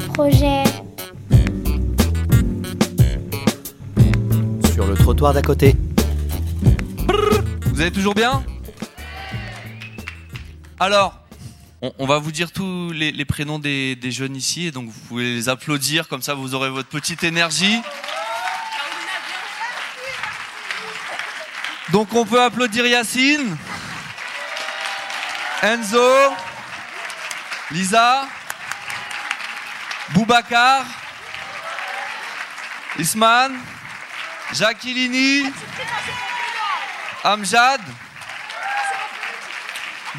projet. Sur le trottoir d'à côté. Vous allez toujours bien? Alors, on, on va vous dire tous les, les prénoms des, des jeunes ici, et donc vous pouvez les applaudir, comme ça vous aurez votre petite énergie. Donc on peut applaudir Yacine, Enzo, Lisa, Boubacar, Isman, Jacqueline, Amjad,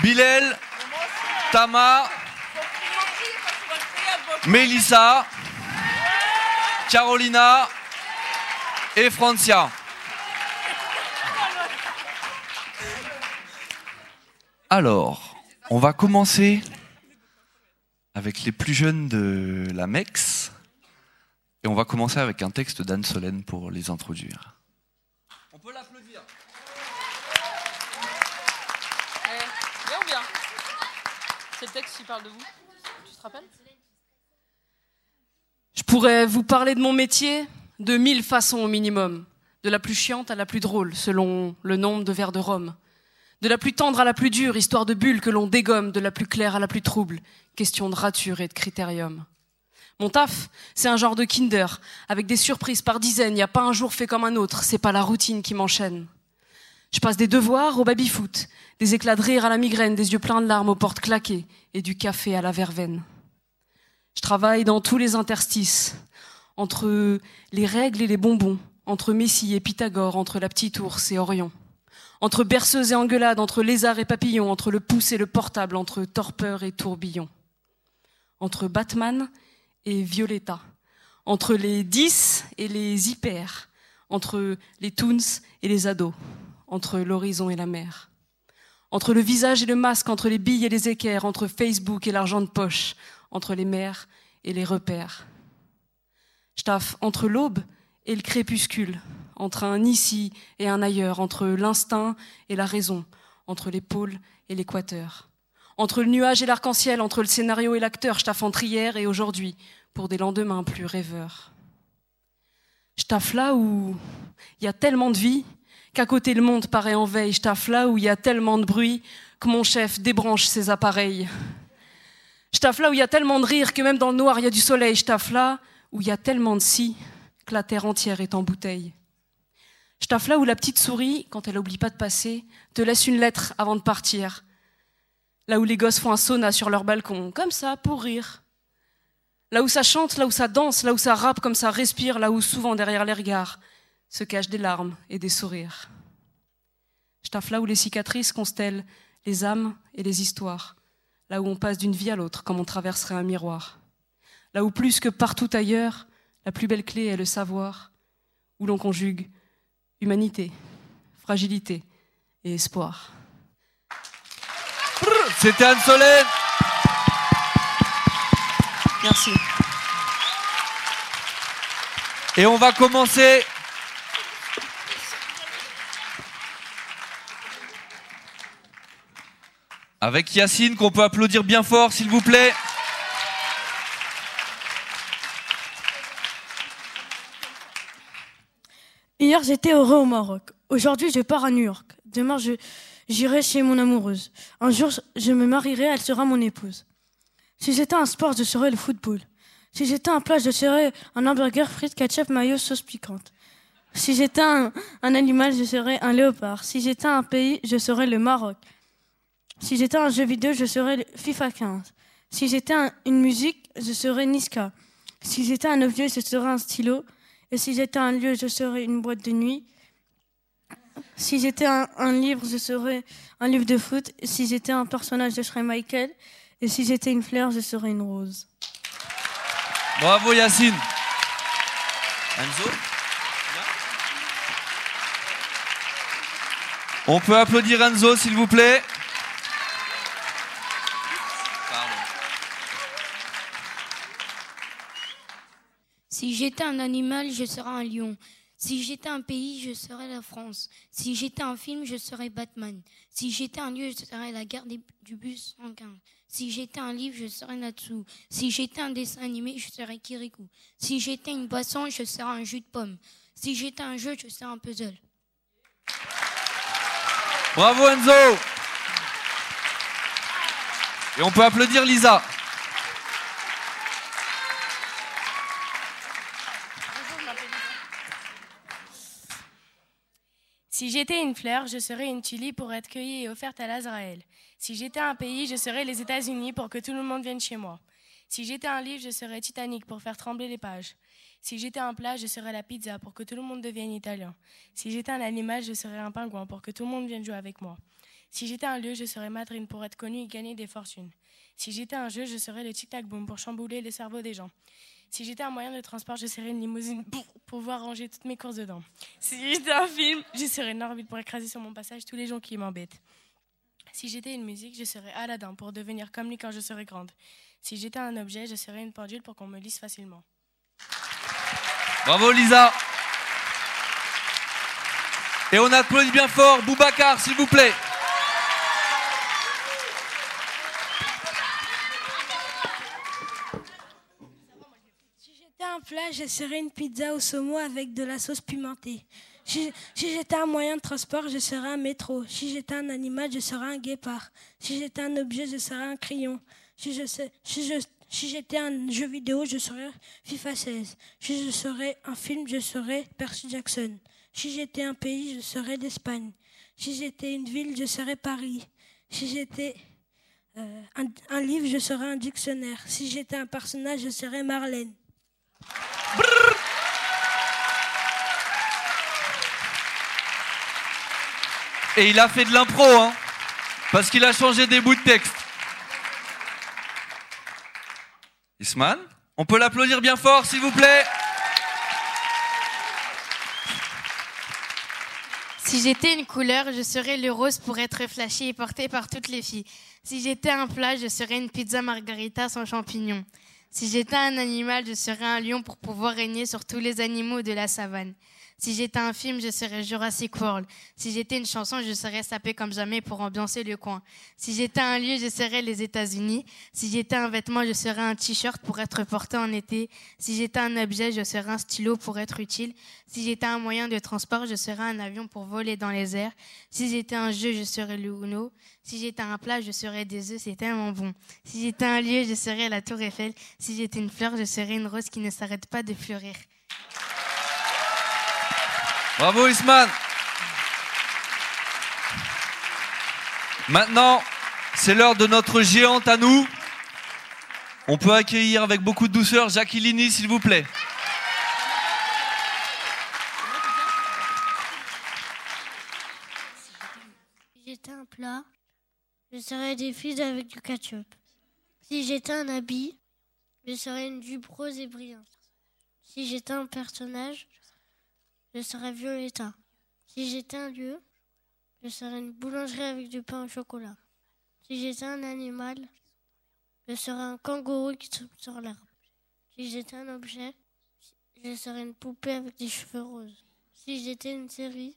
Bilal, Tama, Mélissa, Carolina et Francia. Alors, on va commencer avec les plus jeunes de la MEX. Et on va commencer avec un texte d'Anne Solène pour les introduire. On peut l'applaudir. Eh, bien ou bien C'est le texte qui parle de vous Tu te rappelles? Je pourrais vous parler de mon métier de mille façons au minimum, de la plus chiante à la plus drôle, selon le nombre de verres de rhum, de la plus tendre à la plus dure, histoire de bulle que l'on dégomme, de la plus claire à la plus trouble, question de rature et de critérium. Mon taf, c'est un genre de kinder, avec des surprises par dizaines, n'y a pas un jour fait comme un autre, c'est pas la routine qui m'enchaîne. Je passe des devoirs au baby-foot, des éclats de rire à la migraine, des yeux pleins de larmes aux portes claquées et du café à la verveine. Je travaille dans tous les interstices, entre les règles et les bonbons, entre Messie et Pythagore, entre la petite ours et Orion, entre berceuse et engueulade, entre lézard et papillon, entre le pouce et le portable, entre torpeur et tourbillon, entre Batman et Violetta, entre les 10 et les hyper, entre les toons et les ados, entre l'horizon et la mer, entre le visage et le masque, entre les billes et les équerres, entre Facebook et l'argent de poche, entre les mers et les repères. Je entre l'aube et le crépuscule, entre un ici et un ailleurs, entre l'instinct et la raison, entre les pôles et l'équateur. Entre le nuage et l'arc-en-ciel, entre le scénario et l'acteur, je taffe entre hier et aujourd'hui, pour des lendemains plus rêveurs. Je taffe là où il y a tellement de vie qu'à côté le monde paraît en veille. Je taffe là où il y a tellement de bruit que mon chef débranche ses appareils. Je taffe là où il y a tellement de rire que même dans le noir il y a du soleil. Je taffe là où il y a tellement de si que la terre entière est en bouteille. Je là où la petite souris, quand elle oublie pas de passer, te laisse une lettre avant de partir. Là où les gosses font un sauna sur leur balcon, comme ça, pour rire. Là où ça chante, là où ça danse, là où ça rappe, comme ça respire, là où souvent derrière les regards se cachent des larmes et des sourires. Je là où les cicatrices constellent les âmes et les histoires, là où on passe d'une vie à l'autre comme on traverserait un miroir. Là où plus que partout ailleurs, la plus belle clé est le savoir, où l'on conjugue humanité, fragilité et espoir. C'était Anne Solène. Merci. Et on va commencer. Avec Yacine, qu'on peut applaudir bien fort, s'il vous plaît. Hier, j'étais heureux au Maroc. Aujourd'hui, je pars à New York. Demain, j'irai chez mon amoureuse. Un jour, je me marierai, elle sera mon épouse. Si j'étais un sport, je serais le football. Si j'étais un plat, je serais un hamburger, frites, ketchup, mayo, sauce piquante. Si j'étais un, animal, je serais un léopard. Si j'étais un pays, je serais le Maroc. Si j'étais un jeu vidéo, je serais FIFA 15. Si j'étais un- une musique, je serais Niska. Si j'étais un objet, je serais un stylo. Et si j'étais un lieu, je serais une boîte de nuit. Si j'étais un, livre, je serais un livre de foot. Si j'étais un personnage, je serais Michael. Et si j'étais une fleur, je serais une rose. Bravo Yacine. Enzo? On peut applaudir Enzo, s'il vous plaît. J'étais un animal, je serais un lion. Si j'étais un pays, je serais la France. Si j'étais un film, je serais Batman. Si j'étais un lieu, je serais la gare du bus 115. Si j'étais un livre, je serais Natsu. Si j'étais un dessin animé, je serais Kirikou. Si j'étais une boisson, je serais un jus de pomme. Si j'étais un jeu, je serais un puzzle. Bravo Enzo Et on peut applaudir Lisa. Si j'étais une fleur, je serais une tulipe pour être cueillie et offerte à l'Azraël. Si j'étais un pays, je serais les États-Unis pour que tout le monde vienne chez moi. Si j'étais un livre, je serais Titanic pour faire trembler les pages. Si j'étais un plat, je serais la pizza pour que tout le monde devienne italien. Si j'étais un animal, je serais un pingouin pour que tout le monde vienne jouer avec moi. Si j'étais un lieu, je serais Madrine pour être connu et gagner des fortunes. Si j'étais un jeu, je serais le tic-tac-boom pour chambouler les cerveaux des gens. Si j'étais un moyen de transport, je serais une limousine pour pouvoir ranger toutes mes courses dedans. Si j'étais un film, je serais une orbite pour écraser sur mon passage tous les gens qui m'embêtent. Si j'étais une musique, je serais Aladdin pour devenir comme lui quand je serais grande. Si j'étais un objet, je serais une pendule pour qu'on me lise facilement. Bravo Lisa. Et on applaudit bien fort Boubacar, s'il vous plaît. un plat, je serais une pizza au saumon avec de la sauce pimentée. Si, j'étais un moyen de transport, je serais un métro. Si j'étais un animal, je serais un guépard. Si j'étais un objet, je serais un crayon. Si j'étais un jeu vidéo, je serais FIFA 16. Si je serais un film, je serais Percy Jackson. Si j'étais un pays, je serais l'Espagne. Si j'étais une ville, je serais Paris. Si j'étais euh, un, un livre, je serais un dictionnaire. Si j'étais un personnage, je serais Marlène. Et il a fait de l'impro, hein, parce qu'il a changé des bouts de texte. Isman, on peut l'applaudir bien fort, s'il vous plaît. Si j'étais une couleur, je serais le rose pour être flashy et porté par toutes les filles. Si j'étais un plat, je serais une pizza margarita sans champignons. Si j'étais un animal, je serais un lion pour pouvoir régner sur tous les animaux de la savane. Si j'étais un film, je serais Jurassic World. Si j'étais une chanson, je serais sapé comme jamais pour ambiancer le coin. Si j'étais un lieu, je serais les États-Unis. Si j'étais un vêtement, je serais un t-shirt pour être porté en été. Si j'étais un objet, je serais un stylo pour être utile. Si j'étais un moyen de transport, je serais un avion pour voler dans les airs. Si j'étais un jeu, je serais le Uno. Si j'étais un plat, je serais des œufs, c'est tellement bon. Si j'étais un lieu, je serais la tour Eiffel. Si j'étais une fleur, je serais une rose qui ne s'arrête pas de fleurir. Bravo Isman. Maintenant, c'est l'heure de notre géante à nous. On peut accueillir avec beaucoup de douceur Jacqueline, s'il vous plaît. Si j'étais un plat, je serais des fils avec du ketchup. Si j'étais un habit, je serais une jupe rose et brillante. Si j'étais un personnage, je serais Violetta. Si j'étais un lieu, je serais une boulangerie avec du pain au chocolat. Si j'étais un animal, je serais un kangourou qui saute sur l'herbe. Si j'étais un objet, je serais une poupée avec des cheveux roses. Si j'étais une série,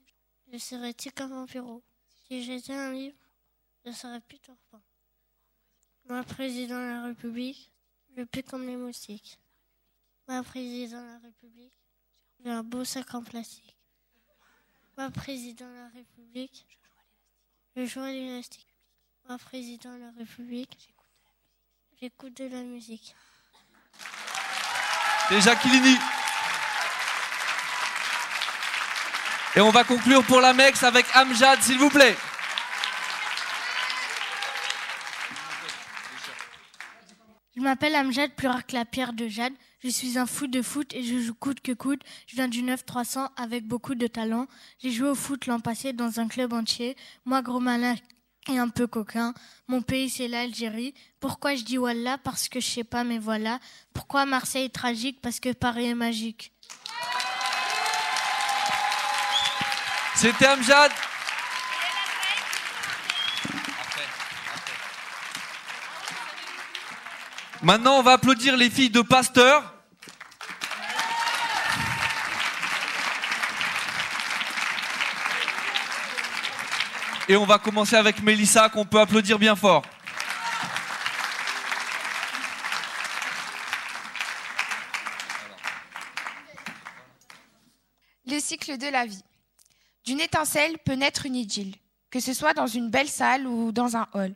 je serais Tika Vampiro. Si j'étais un livre, je serais Peter Pan. Moi, président de la République, je pue comme les moustiques. Moi, président de la République, j'ai un beau sac en plastique. Moi, président de la République, je joue à l'élastique. Moi, président de la République, j'écoute de la musique. C'est Jacqueline. Et on va conclure pour la MEX avec Amjad, s'il vous plaît. Je m'appelle Amjad, plus rare que la pierre de Jade. Je suis un fou de foot et je joue coûte que coûte. Je viens du 9-300 avec beaucoup de talent. J'ai joué au foot l'an passé dans un club entier. Moi, gros malin et un peu coquin. Mon pays, c'est l'Algérie. Pourquoi je dis Wallah Parce que je sais pas, mais voilà. Pourquoi Marseille est tragique? Parce que Paris est magique. C'était Amjad. Maintenant, on va applaudir les filles de Pasteur. Et on va commencer avec Mélissa, qu'on peut applaudir bien fort. Le cycle de la vie. D'une étincelle peut naître une idylle, que ce soit dans une belle salle ou dans un hall,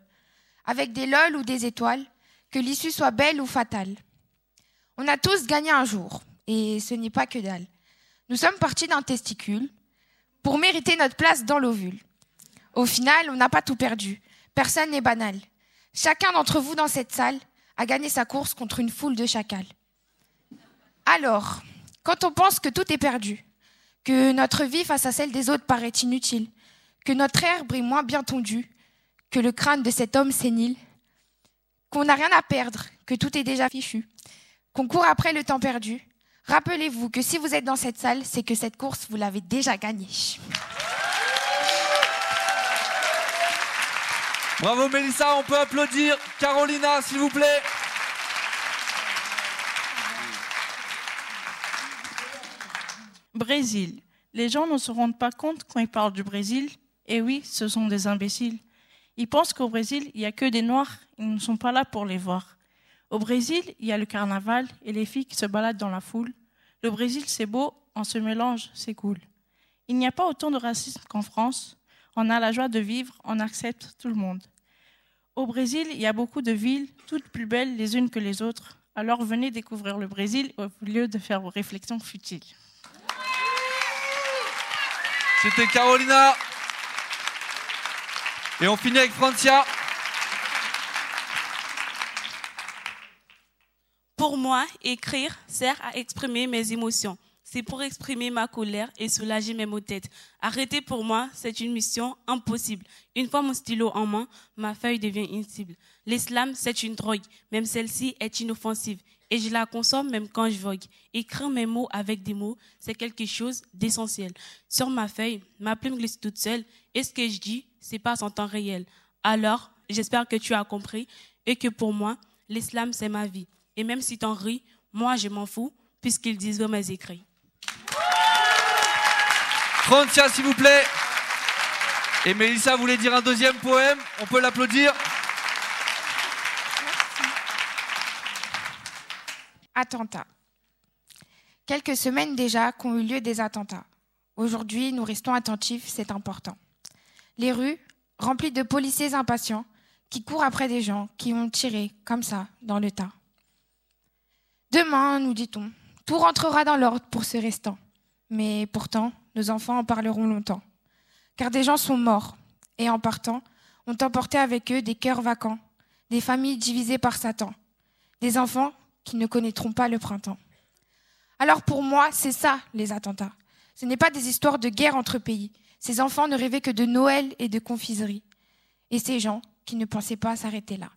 avec des lol ou des étoiles, que l'issue soit belle ou fatale. On a tous gagné un jour, et ce n'est pas que dalle. Nous sommes partis d'un testicule pour mériter notre place dans l'ovule. Au final, on n'a pas tout perdu. Personne n'est banal. Chacun d'entre vous dans cette salle a gagné sa course contre une foule de chacals. Alors, quand on pense que tout est perdu, que notre vie face à celle des autres paraît inutile, que notre air brille moins bien tondu, que le crâne de cet homme sénile, qu'on n'a rien à perdre, que tout est déjà fichu, qu'on court après le temps perdu, rappelez-vous que si vous êtes dans cette salle, c'est que cette course, vous l'avez déjà gagnée. Bravo Mélissa, on peut applaudir Carolina, s'il vous plaît. Brésil. Les gens ne se rendent pas compte quand ils parlent du Brésil. Et oui, ce sont des imbéciles. Ils pensent qu'au Brésil, il n'y a que des Noirs. Ils ne sont pas là pour les voir. Au Brésil, il y a le carnaval et les filles qui se baladent dans la foule. Le Brésil, c'est beau, on se mélange, c'est cool. Il n'y a pas autant de racisme qu'en France. On a la joie de vivre, on accepte tout le monde. Au Brésil, il y a beaucoup de villes, toutes plus belles les unes que les autres. Alors venez découvrir le Brésil au lieu de faire vos réflexions futiles. C'était Carolina. Et on finit avec Francia. Pour moi, écrire sert à exprimer mes émotions. C'est pour exprimer ma colère et soulager mes maux de tête. Arrêter pour moi, c'est une mission impossible. Une fois mon stylo en main, ma feuille devient une cible. L'islam, c'est une drogue. Même celle-ci est inoffensive. Et je la consomme même quand je vogue. Écrire mes mots avec des mots, c'est quelque chose d'essentiel. Sur ma feuille, ma plume glisse toute seule. Et ce que je dis, c'est pas en temps réel. Alors, j'espère que tu as compris et que pour moi, l'islam, c'est ma vie. Et même si t'en ris, moi, je m'en fous, puisqu'ils disent mes écrits. Francia, s'il vous plaît. Et Mélissa voulait dire un deuxième poème. On peut l'applaudir. Attentats. Quelques semaines déjà qu'ont eu lieu des attentats. Aujourd'hui, nous restons attentifs, c'est important. Les rues, remplies de policiers impatients, qui courent après des gens qui ont tiré, comme ça, dans le tas. Demain, nous dit-on, tout rentrera dans l'ordre pour ce restant. Mais pourtant, nos enfants en parleront longtemps. Car des gens sont morts, et en partant, ont emporté avec eux des cœurs vacants, des familles divisées par Satan, des enfants qui ne connaîtront pas le printemps. Alors pour moi, c'est ça, les attentats. Ce n'est pas des histoires de guerre entre pays. Ces enfants ne rêvaient que de Noël et de confiserie. Et ces gens qui ne pensaient pas s'arrêter là.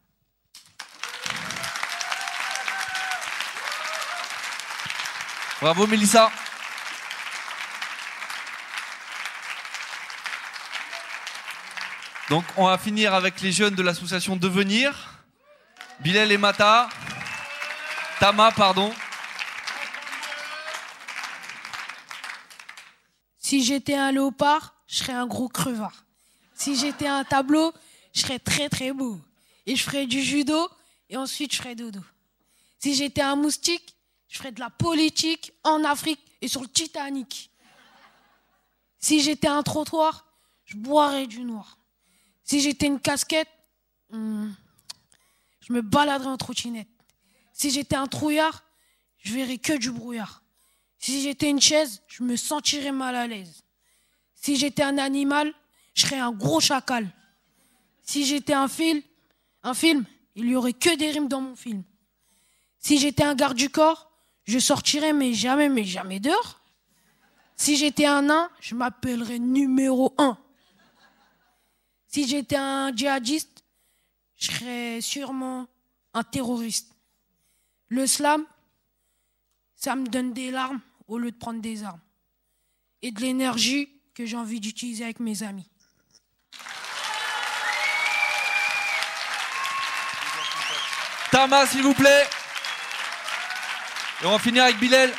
Bravo Mélissa. Donc on va finir avec les jeunes de l'association Devenir. Bilal et Mata. Tama, pardon. Si j'étais un léopard, je serais un gros crevard. Si j'étais un tableau, je serais très très beau. Et je ferais du judo et ensuite je ferais dodo. Si j'étais un moustique, je ferais de la politique en Afrique et sur le Titanic. Si j'étais un trottoir, je boirais du noir. Si j'étais une casquette, hmm, je me baladerais en trottinette. Si j'étais un trouillard, je verrais que du brouillard. Si j'étais une chaise, je me sentirais mal à l'aise. Si j'étais un animal, je serais un gros chacal. Si j'étais un film, un film, il y aurait que des rimes dans mon film. Si j'étais un garde du corps, je sortirais mais jamais, mais jamais dehors. Si j'étais un nain, je m'appellerais numéro un. Si j'étais un djihadiste, je serais sûrement un terroriste. Le slam, ça me donne des larmes au lieu de prendre des armes. Et de l'énergie que j'ai envie d'utiliser avec mes amis. Tama, s'il vous plaît. Et on va finir avec Bilal.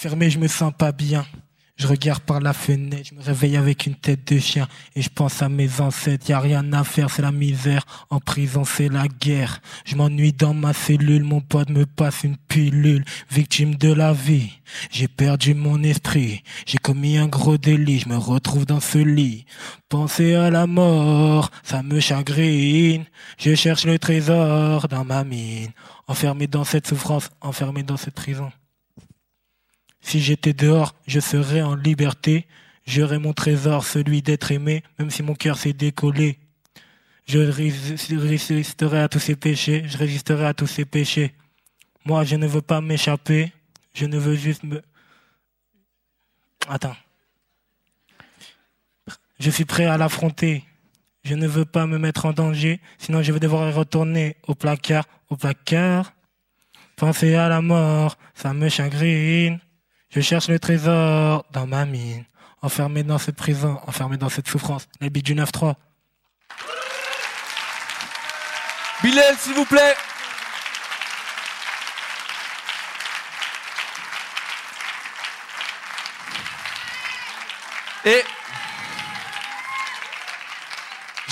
Fermé, je me sens pas bien. Je regarde par la fenêtre, je me réveille avec une tête de chien et je pense à mes ancêtres. Y a rien à faire, c'est la misère. En prison, c'est la guerre. Je m'ennuie dans ma cellule, mon pote me passe une pilule. Victime de la vie, j'ai perdu mon esprit. J'ai commis un gros délit, je me retrouve dans ce lit. Penser à la mort, ça me chagrine. Je cherche le trésor dans ma mine. Enfermé dans cette souffrance, enfermé dans cette prison. Si j'étais dehors, je serais en liberté. J'aurais mon trésor, celui d'être aimé, même si mon cœur s'est décollé. Je résisterai à tous ces péchés, je résisterai à tous ces péchés. Moi, je ne veux pas m'échapper, je ne veux juste me... Attends. Je suis prêt à l'affronter. Je ne veux pas me mettre en danger, sinon je vais devoir retourner au placard, au placard. Penser à la mort, ça me chagrine. Je cherche le trésor dans ma mine, enfermé dans cette prison, enfermé dans cette souffrance. L'habit du 9-3. Bilal, s'il vous plaît. Et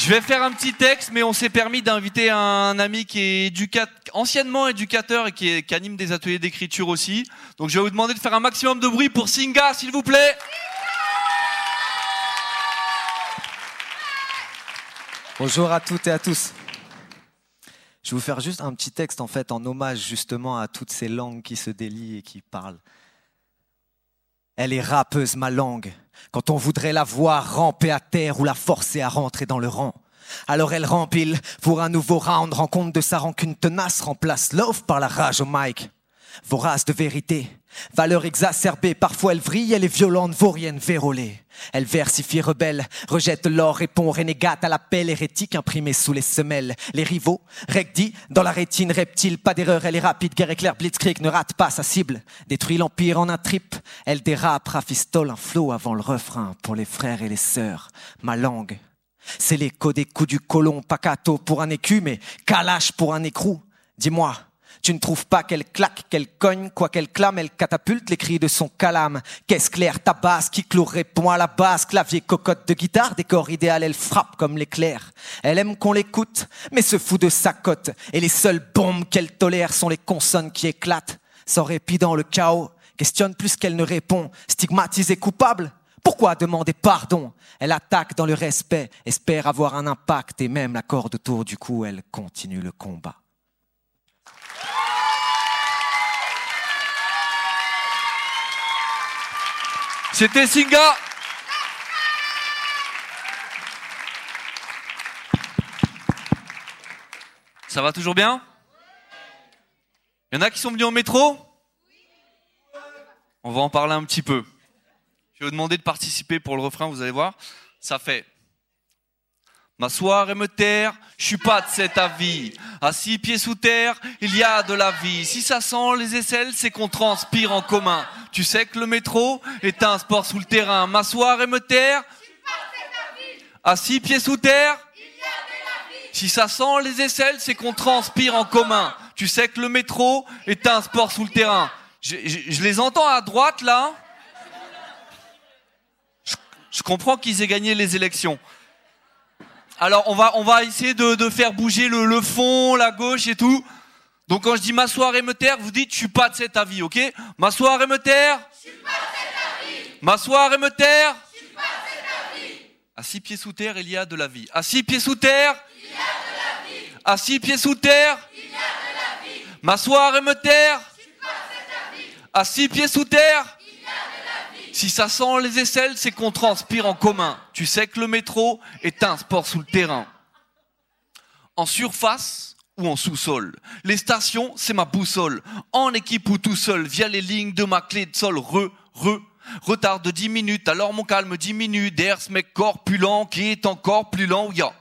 je vais faire un petit texte, mais on s'est permis d'inviter un ami qui est anciennement éducateur et qui, qui anime des ateliers d'écriture aussi. Donc je vais vous demander de faire un maximum de bruit pour Singa, s'il vous plaît. Bonjour à toutes et à tous. Je vais vous faire juste un petit texte en fait en hommage justement à toutes ces langues qui se délient et qui parlent. Elle est rappeuse, ma langue. Quand on voudrait la voir ramper à terre ou la forcer à rentrer dans le rang. Alors elle rempile pour un nouveau round, rend compte de sa rancune tenace, remplace l'offre par la rage au mic. Vorace de vérité, valeur exacerbée, parfois elle vrille, elle est violente, vaurienne, vérolée. Elle versifie rebelle, rejette l'or, répond renégate à l'appel hérétique imprimé sous les semelles. Les rivaux, recti, dans la rétine reptile, pas d'erreur, elle est rapide, guerre éclair, blitzkrieg ne rate pas sa cible. Détruit l'empire en un trip, elle dérape, rafistole un flot avant le refrain pour les frères et les sœurs. Ma langue, c'est l'écho des coups du colon, pacato pour un écu, mais calache pour un écrou. Dis-moi, tu ne trouves pas qu'elle claque, qu'elle cogne, quoi qu'elle clame, elle catapulte les cris de son calame. Qu'est-ce clair, ta basse, qui clôt répond à la basse, clavier, cocotte de guitare, décor idéal, elle frappe comme l'éclair. Elle aime qu'on l'écoute, mais se fout de sa cote. Et les seules bombes qu'elle tolère sont les consonnes qui éclatent. Sans répit dans le chaos, questionne plus qu'elle ne répond. Stigmatisée coupable, pourquoi demander pardon? Elle attaque dans le respect, espère avoir un impact et même la corde autour du cou, elle continue le combat. C'était Singa. Ça va toujours bien? Il y en a qui sont venus en métro? On va en parler un petit peu. Je vais vous demander de participer pour le refrain, vous allez voir. Ça fait M'asseoir et me taire, je suis pas de cet avis. À six pieds sous terre, il y a de la vie. Si ça sent les aisselles, c'est qu'on transpire en commun. Tu sais que le métro est un sport sous le terrain. M'asseoir et me taire, à six pieds sous terre, si ça sent les aisselles, c'est qu'on transpire en commun. Tu sais que le métro est un sport sous le terrain. Je, les entends à droite là. Je comprends qu'ils aient gagné les élections. Alors on va on va essayer de, de faire bouger le, le fond, la gauche et tout. Donc quand je dis m'asseoir et me taire, vous dites je suis pas de cet avis, ok? M'asseoir et me taire? M'asseoir et me taire? À six pieds sous terre, il y a de la vie. À six pieds sous terre? À six pieds sous terre? M'asseoir et me taire? À six pieds sous terre? Si ça sent les aisselles, c'est qu'on transpire en commun. Tu sais que le métro est un sport sous le terrain. En surface ou en sous-sol. Les stations, c'est ma boussole. En équipe ou tout seul, via les lignes de ma clé de sol. Re, re. Retard de 10 minutes, alors mon calme diminue. D'air, ce mec corpulent qui est encore plus lent. Ya.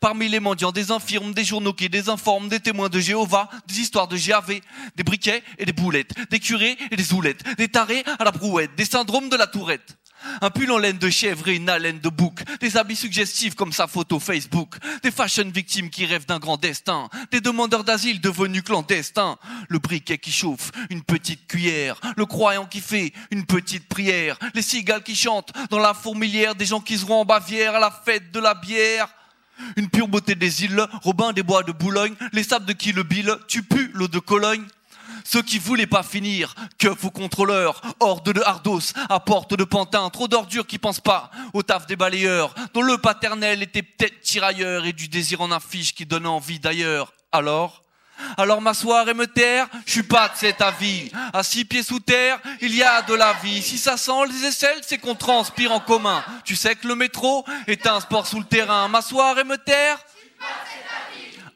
Parmi les mendiants, des infirmes, des journaux qui désinforment, des témoins de Jéhovah, des histoires de GAV, des briquets et des boulettes, des curés et des zoulettes, des tarés à la brouette, des syndromes de la tourette. Un pull en laine de chèvre et une haleine de bouc. Des habits suggestifs comme sa photo Facebook. Des fashion victimes qui rêvent d'un grand destin. Des demandeurs d'asile devenus clandestins. Le briquet qui chauffe, une petite cuillère. Le croyant qui fait une petite prière. Les cigales qui chantent dans la fourmilière. Des gens qui seront en Bavière à la fête de la bière. Une pure beauté des îles, Robin des bois de Boulogne, les sables de qui le bille, tu pues l'eau de Cologne. Ceux qui voulaient pas finir, keuf ou contrôleurs, horde de hardos, à porte de pantin, trop d'ordures qui pensent pas au taf des balayeurs, dont le paternel était peut-être tirailleur et du désir en affiche qui donne envie d'ailleurs. Alors alors m'asseoir et me taire, je suis pas de cet avis. À six pieds sous terre, il y a de la vie. Si ça sent les aisselles, c'est qu'on transpire en commun. Tu sais que le métro est un sport sous le terrain. M'asseoir et me taire,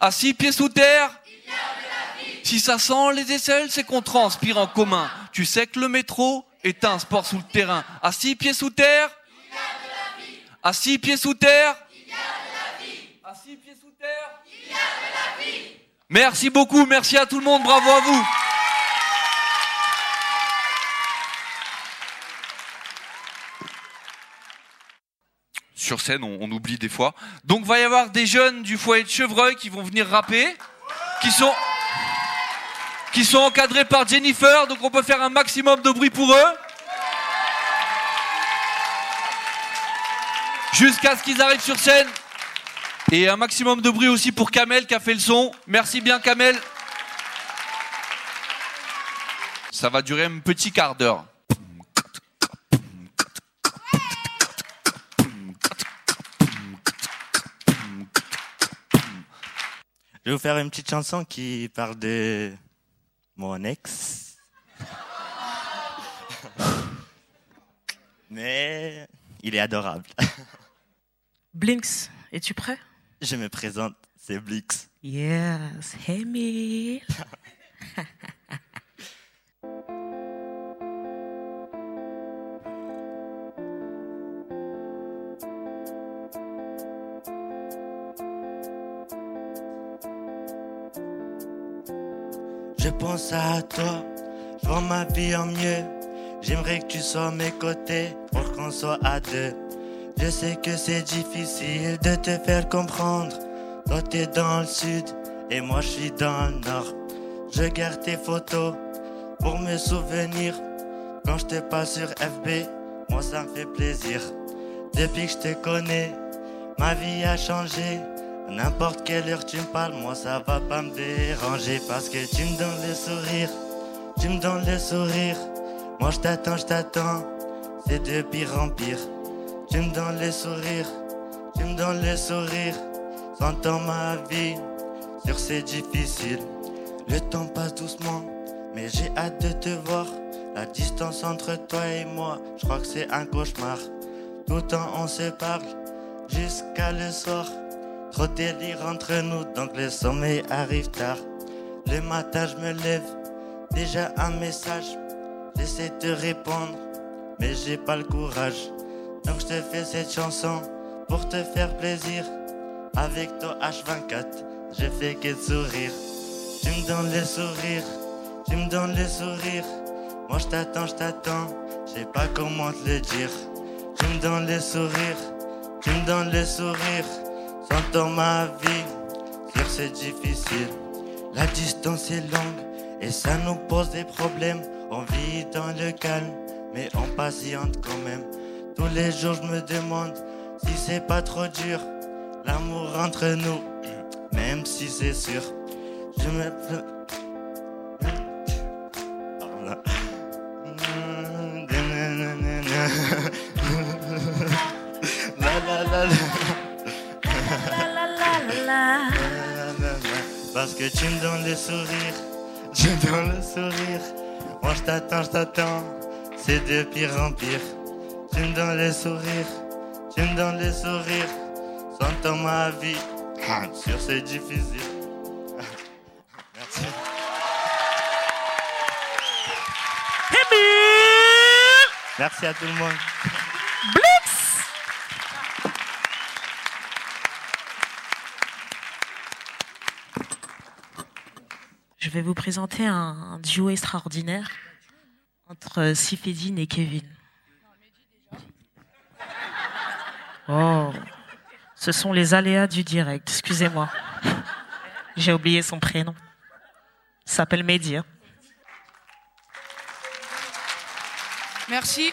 à six pieds sous terre, si ça sent les aisselles, c'est qu'on transpire en commun. Tu sais que le métro est un sport sous le terrain. À six pieds sous terre, à six pieds sous terre, à six pieds sous terre, Merci beaucoup, merci à tout le monde, bravo à vous. Sur scène, on, oublie des fois. Donc, va y avoir des jeunes du foyer de Chevreuil qui vont venir rapper, qui sont encadrés par Jennifer, donc on peut faire un maximum de bruit pour eux. Jusqu'à ce qu'ils arrivent sur scène. Et un maximum de bruit aussi pour Kamel qui a fait le son. Merci bien Kamel. Ça va durer un petit quart d'heure. Je vais vous faire une petite chanson qui parle de mon ex. Mais il est adorable. Blinks, es-tu prêt? Je me présente, c'est Blix. Yes, Emile. Je pense à toi, je vois ma vie en mieux. J'aimerais que tu sois à mes côtés pour qu'on soit à deux. Je sais que c'est difficile de te faire comprendre. Toi t'es dans le sud et moi je suis dans le nord. Je garde tes photos pour me souvenir. Quand je te passe sur FB, moi ça me fait plaisir. Depuis que je te connais, ma vie a changé. N'importe quelle heure tu me parles, moi ça va pas me déranger parce que tu me donnes le sourire, tu me donnes le sourire. Moi je t'attends, je t'attends, c'est de pire en pire. Tu me donnes le sourire, tu me donnes le sourire. S'entend ma vie, sur c'est difficile. Le temps passe doucement, mais j'ai hâte de te voir. La distance entre toi et moi, je crois que c'est un cauchemar. Tout le temps on se parle, jusqu'à le soir. Trop délire entre nous, donc le sommeil arrive tard. Le matin, je me lève, déjà un message. J'essaie de répondre, mais j'ai pas le courage. Donc je te fais cette chanson pour te faire plaisir. Avec ton H24, je fais que de sourire. Tu me donnes le sourire, tu me donnes le sourire. Moi je t'attends, je t'attends, je sais pas comment te le dire. Tu me donnes le sourire, tu me donnes le sourire. Sans ma vie, sûr c'est difficile. La distance est longue et ça nous pose des problèmes. On vit dans le calme, mais on patiente quand même. Tous les jours je me demande si c'est pas trop dur. L'amour entre nous, même si c'est sûr. Je me la. Parce que tu me donnes le sourire, tu me donnes le sourire. Moi je t'attends, je t'attends, c'est de pire en pire. Tu me donnes le sourire, tu me donnes le sourire. Sans ma vie, sûr c'est difficile. Merci. Merci à tout le monde. Je vais vous présenter un, un duo extraordinaire entre Sifedine et Kevin. Oh, ce sont les aléas du direct. Excusez-moi. J'ai oublié son prénom. S'appelle Mehdi. hein. Merci.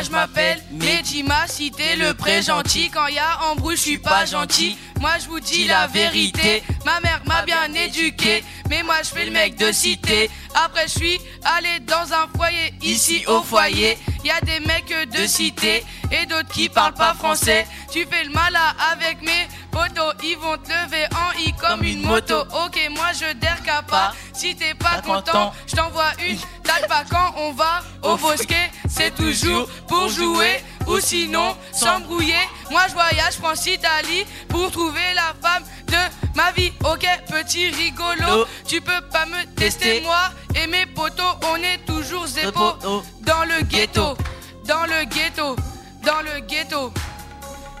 Moi je m'appelle Mehdi, ma cité, le pré gentil. Quand y a embrouille, je suis pas gentil. Moi je vous dis la vérité. Ma mère m'a bien éduqué, mais moi je fais le mec de cité. Après je suis allé dans un foyer, ici au foyer. Y a des mecs de cité et d'autres qui parlent pas français. Tu fais le malin avec mes potos, ils vont te lever en i comme une moto. Ok, moi je derka pas. Si t'es pas content, je t'envoie une talpa quand on va au bosquet. C'est toujours pour jouer ou sinon s'embrouiller. Moi je voyage France Italie pour trouver la femme de ma vie. Ok, petit rigolo, tu peux pas me tester moi et mes potos. On est toujours zépo dans le ghetto, dans le ghetto, dans le ghetto.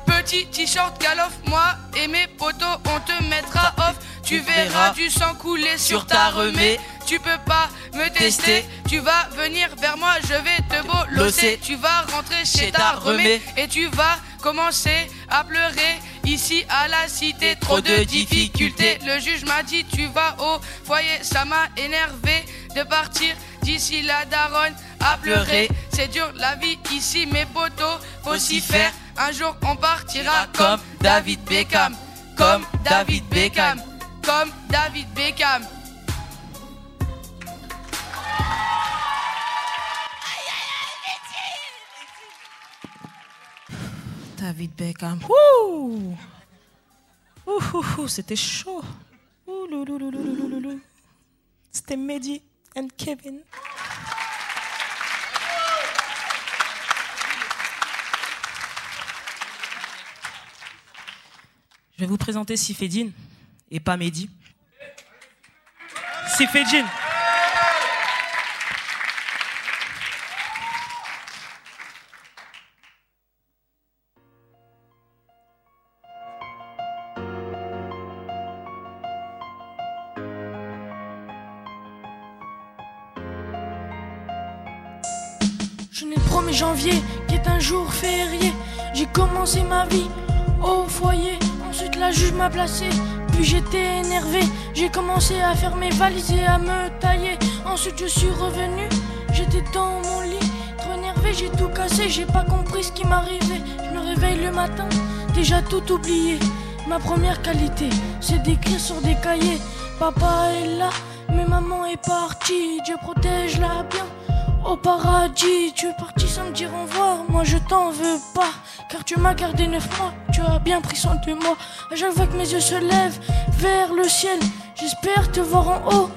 Petit t-shirt galof, moi et mes potos, on te mettra off. Tu verras du sang couler sur ta remée. Tu peux pas me tester, tu vas venir vers moi, je vais te bolosser. Tu vas rentrer chez ta remée et tu vas commencer à pleurer. Ici à la cité, trop de difficultés. Le juge m'a dit tu vas au foyer, ça m'a énervé de partir d'ici la daronne à pleurer. C'est dur la vie ici, mes potos, faut s'y faire. Un jour on partira comme David Beckham, comme David Beckham, comme David Beckham. David Beckham. Ouh Ouh, ouh, ouh, c'était chaud. C'était Mehdi and Kevin. Je vais vous présenter Sifedine et pas Mehdi. Sifedine. Je n'ai le 1er janvier, qui est un jour férié. J'ai commencé ma vie au foyer. Ensuite, la juge m'a placé. J'étais énervé. J'ai commencé à faire mes valises et à me tailler. Ensuite, je suis revenu. J'étais dans mon lit. Trop énervé, j'ai tout cassé. J'ai pas compris ce qui m'arrivait. Je me réveille le matin, déjà tout oublié. Ma première qualité, c'est d'écrire sur des cahiers. Papa est là, mais maman est partie. Dieu protège-la bien. Au paradis, tu es parti sans me dire au revoir. Moi je t'en veux pas, car tu m'as gardé neuf mois. Tu as bien pris soin de moi. À chaque que mes yeux se lèvent vers le ciel, j'espère te voir en haut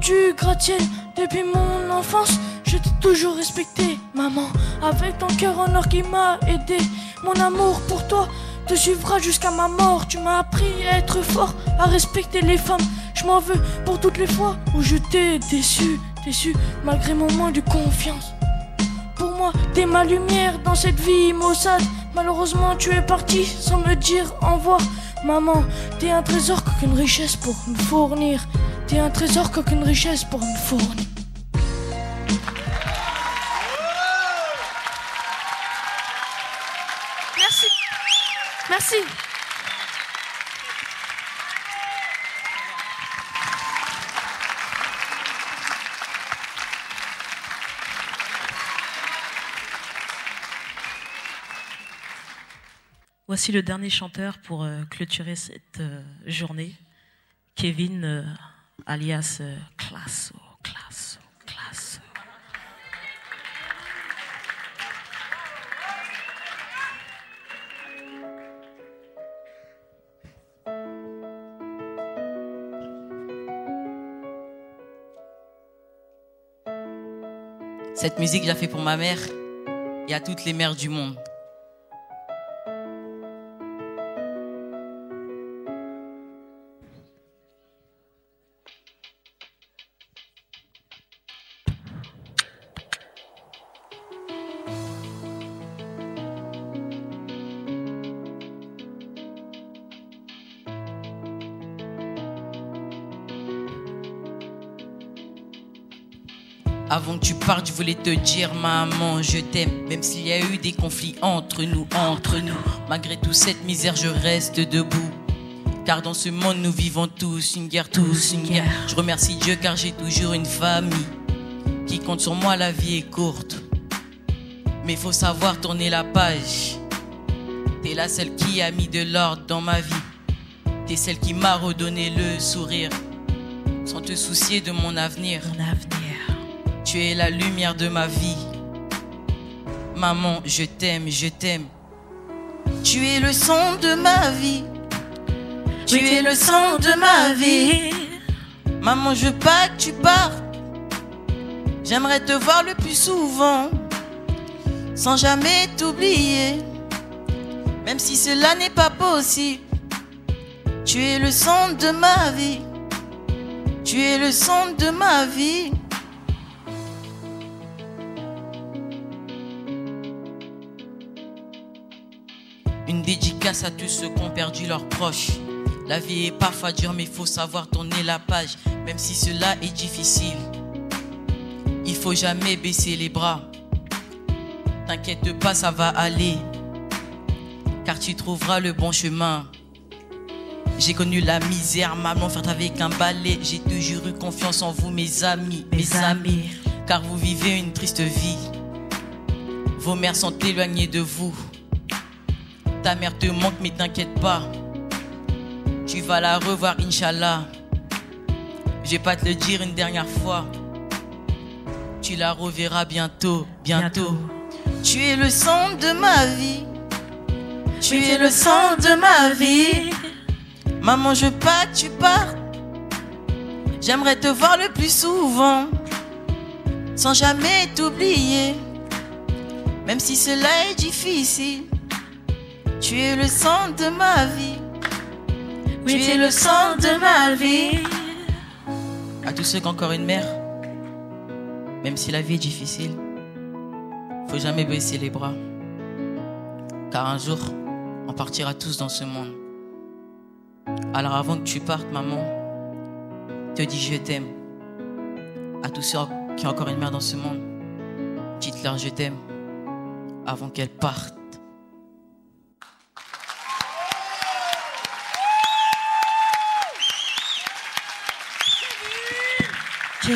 du gratte-ciel. Depuis mon enfance, je t'ai toujours respecté, maman. Avec ton cœur en or qui m'a aidé, mon amour pour toi te suivra jusqu'à ma mort. Tu m'as appris à être fort, à respecter les femmes. Je m'en veux pour toutes les fois où je t'ai déçu, malgré mon manque de confiance. Pour moi, t'es ma lumière dans cette vie maussade. Malheureusement, tu es parti sans me dire au revoir. Maman, t'es un trésor qu'aucune richesse pour me fournir. T'es un trésor qu'aucune richesse pour me fournir. Merci. Merci. Voici le dernier chanteur pour euh, clôturer cette euh, journée, Kevin euh, alias Classo, Classo, Classo. Cette musique, j'ai fait pour ma mère et à toutes les mères du monde. Avant que tu partes, je voulais te dire, maman, je t'aime. Même s'il y a eu des conflits entre nous, entre nous. Malgré toute cette misère, je reste debout. Car dans ce monde, nous vivons tous une guerre, tous une guerre. Je remercie Dieu car j'ai toujours une famille qui compte sur moi. La vie est courte, mais faut savoir tourner la page. T'es la seule qui a mis de l'ordre dans ma vie. T'es celle qui m'a redonné le sourire, sans te soucier de mon avenir. Mon avenir. Tu es la lumière de ma vie. Maman, je t'aime, je t'aime. Tu es le son de ma vie. Tu es le son de ma vie. Maman, je veux pas que tu partes. J'aimerais te voir le plus souvent, sans jamais t'oublier. Même si cela n'est pas possible. Tu es le son de ma vie. Tu es le son de ma vie. Une dédicace à tous ceux qui ont perdu leurs proches. La vie est parfois dure, mais il faut savoir tourner la page, même si cela est difficile. Il faut jamais baisser les bras. T'inquiète pas, ça va aller, car tu trouveras le bon chemin. J'ai connu la misère, maman faite avec un balai. J'ai toujours eu confiance en vous, mes amis, mes amis, car vous vivez une triste vie. Vos mères sont éloignées de vous. Ta mère te manque, mais t'inquiète pas. Tu vas la revoir, Inch'Allah. Je vais pas te le dire une dernière fois. Tu la reverras bientôt, bientôt. Tu es le son de ma vie. Tu es le son de ma vie. Maman, je veux pas que tu partes. J'aimerais te voir le plus souvent, sans jamais t'oublier. Même si cela est difficile, tu es le sang de ma vie. tu es le sang de ma vie. À tous ceux qui ont encore une mère, même si la vie est difficile, faut jamais baisser les bras. Car un jour, on partira tous dans ce monde. Alors avant que tu partes, maman, te dis je t'aime. À tous ceux qui ont encore une mère dans ce monde, dites-leur je t'aime avant qu'elle parte. Vous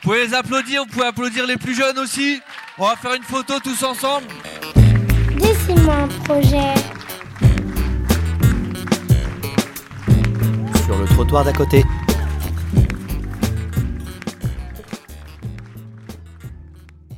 pouvez les applaudir, vous pouvez applaudir les plus jeunes aussi. On va faire une photo tous ensemble. Dessine-moi un projet. Sur le trottoir d'à côté.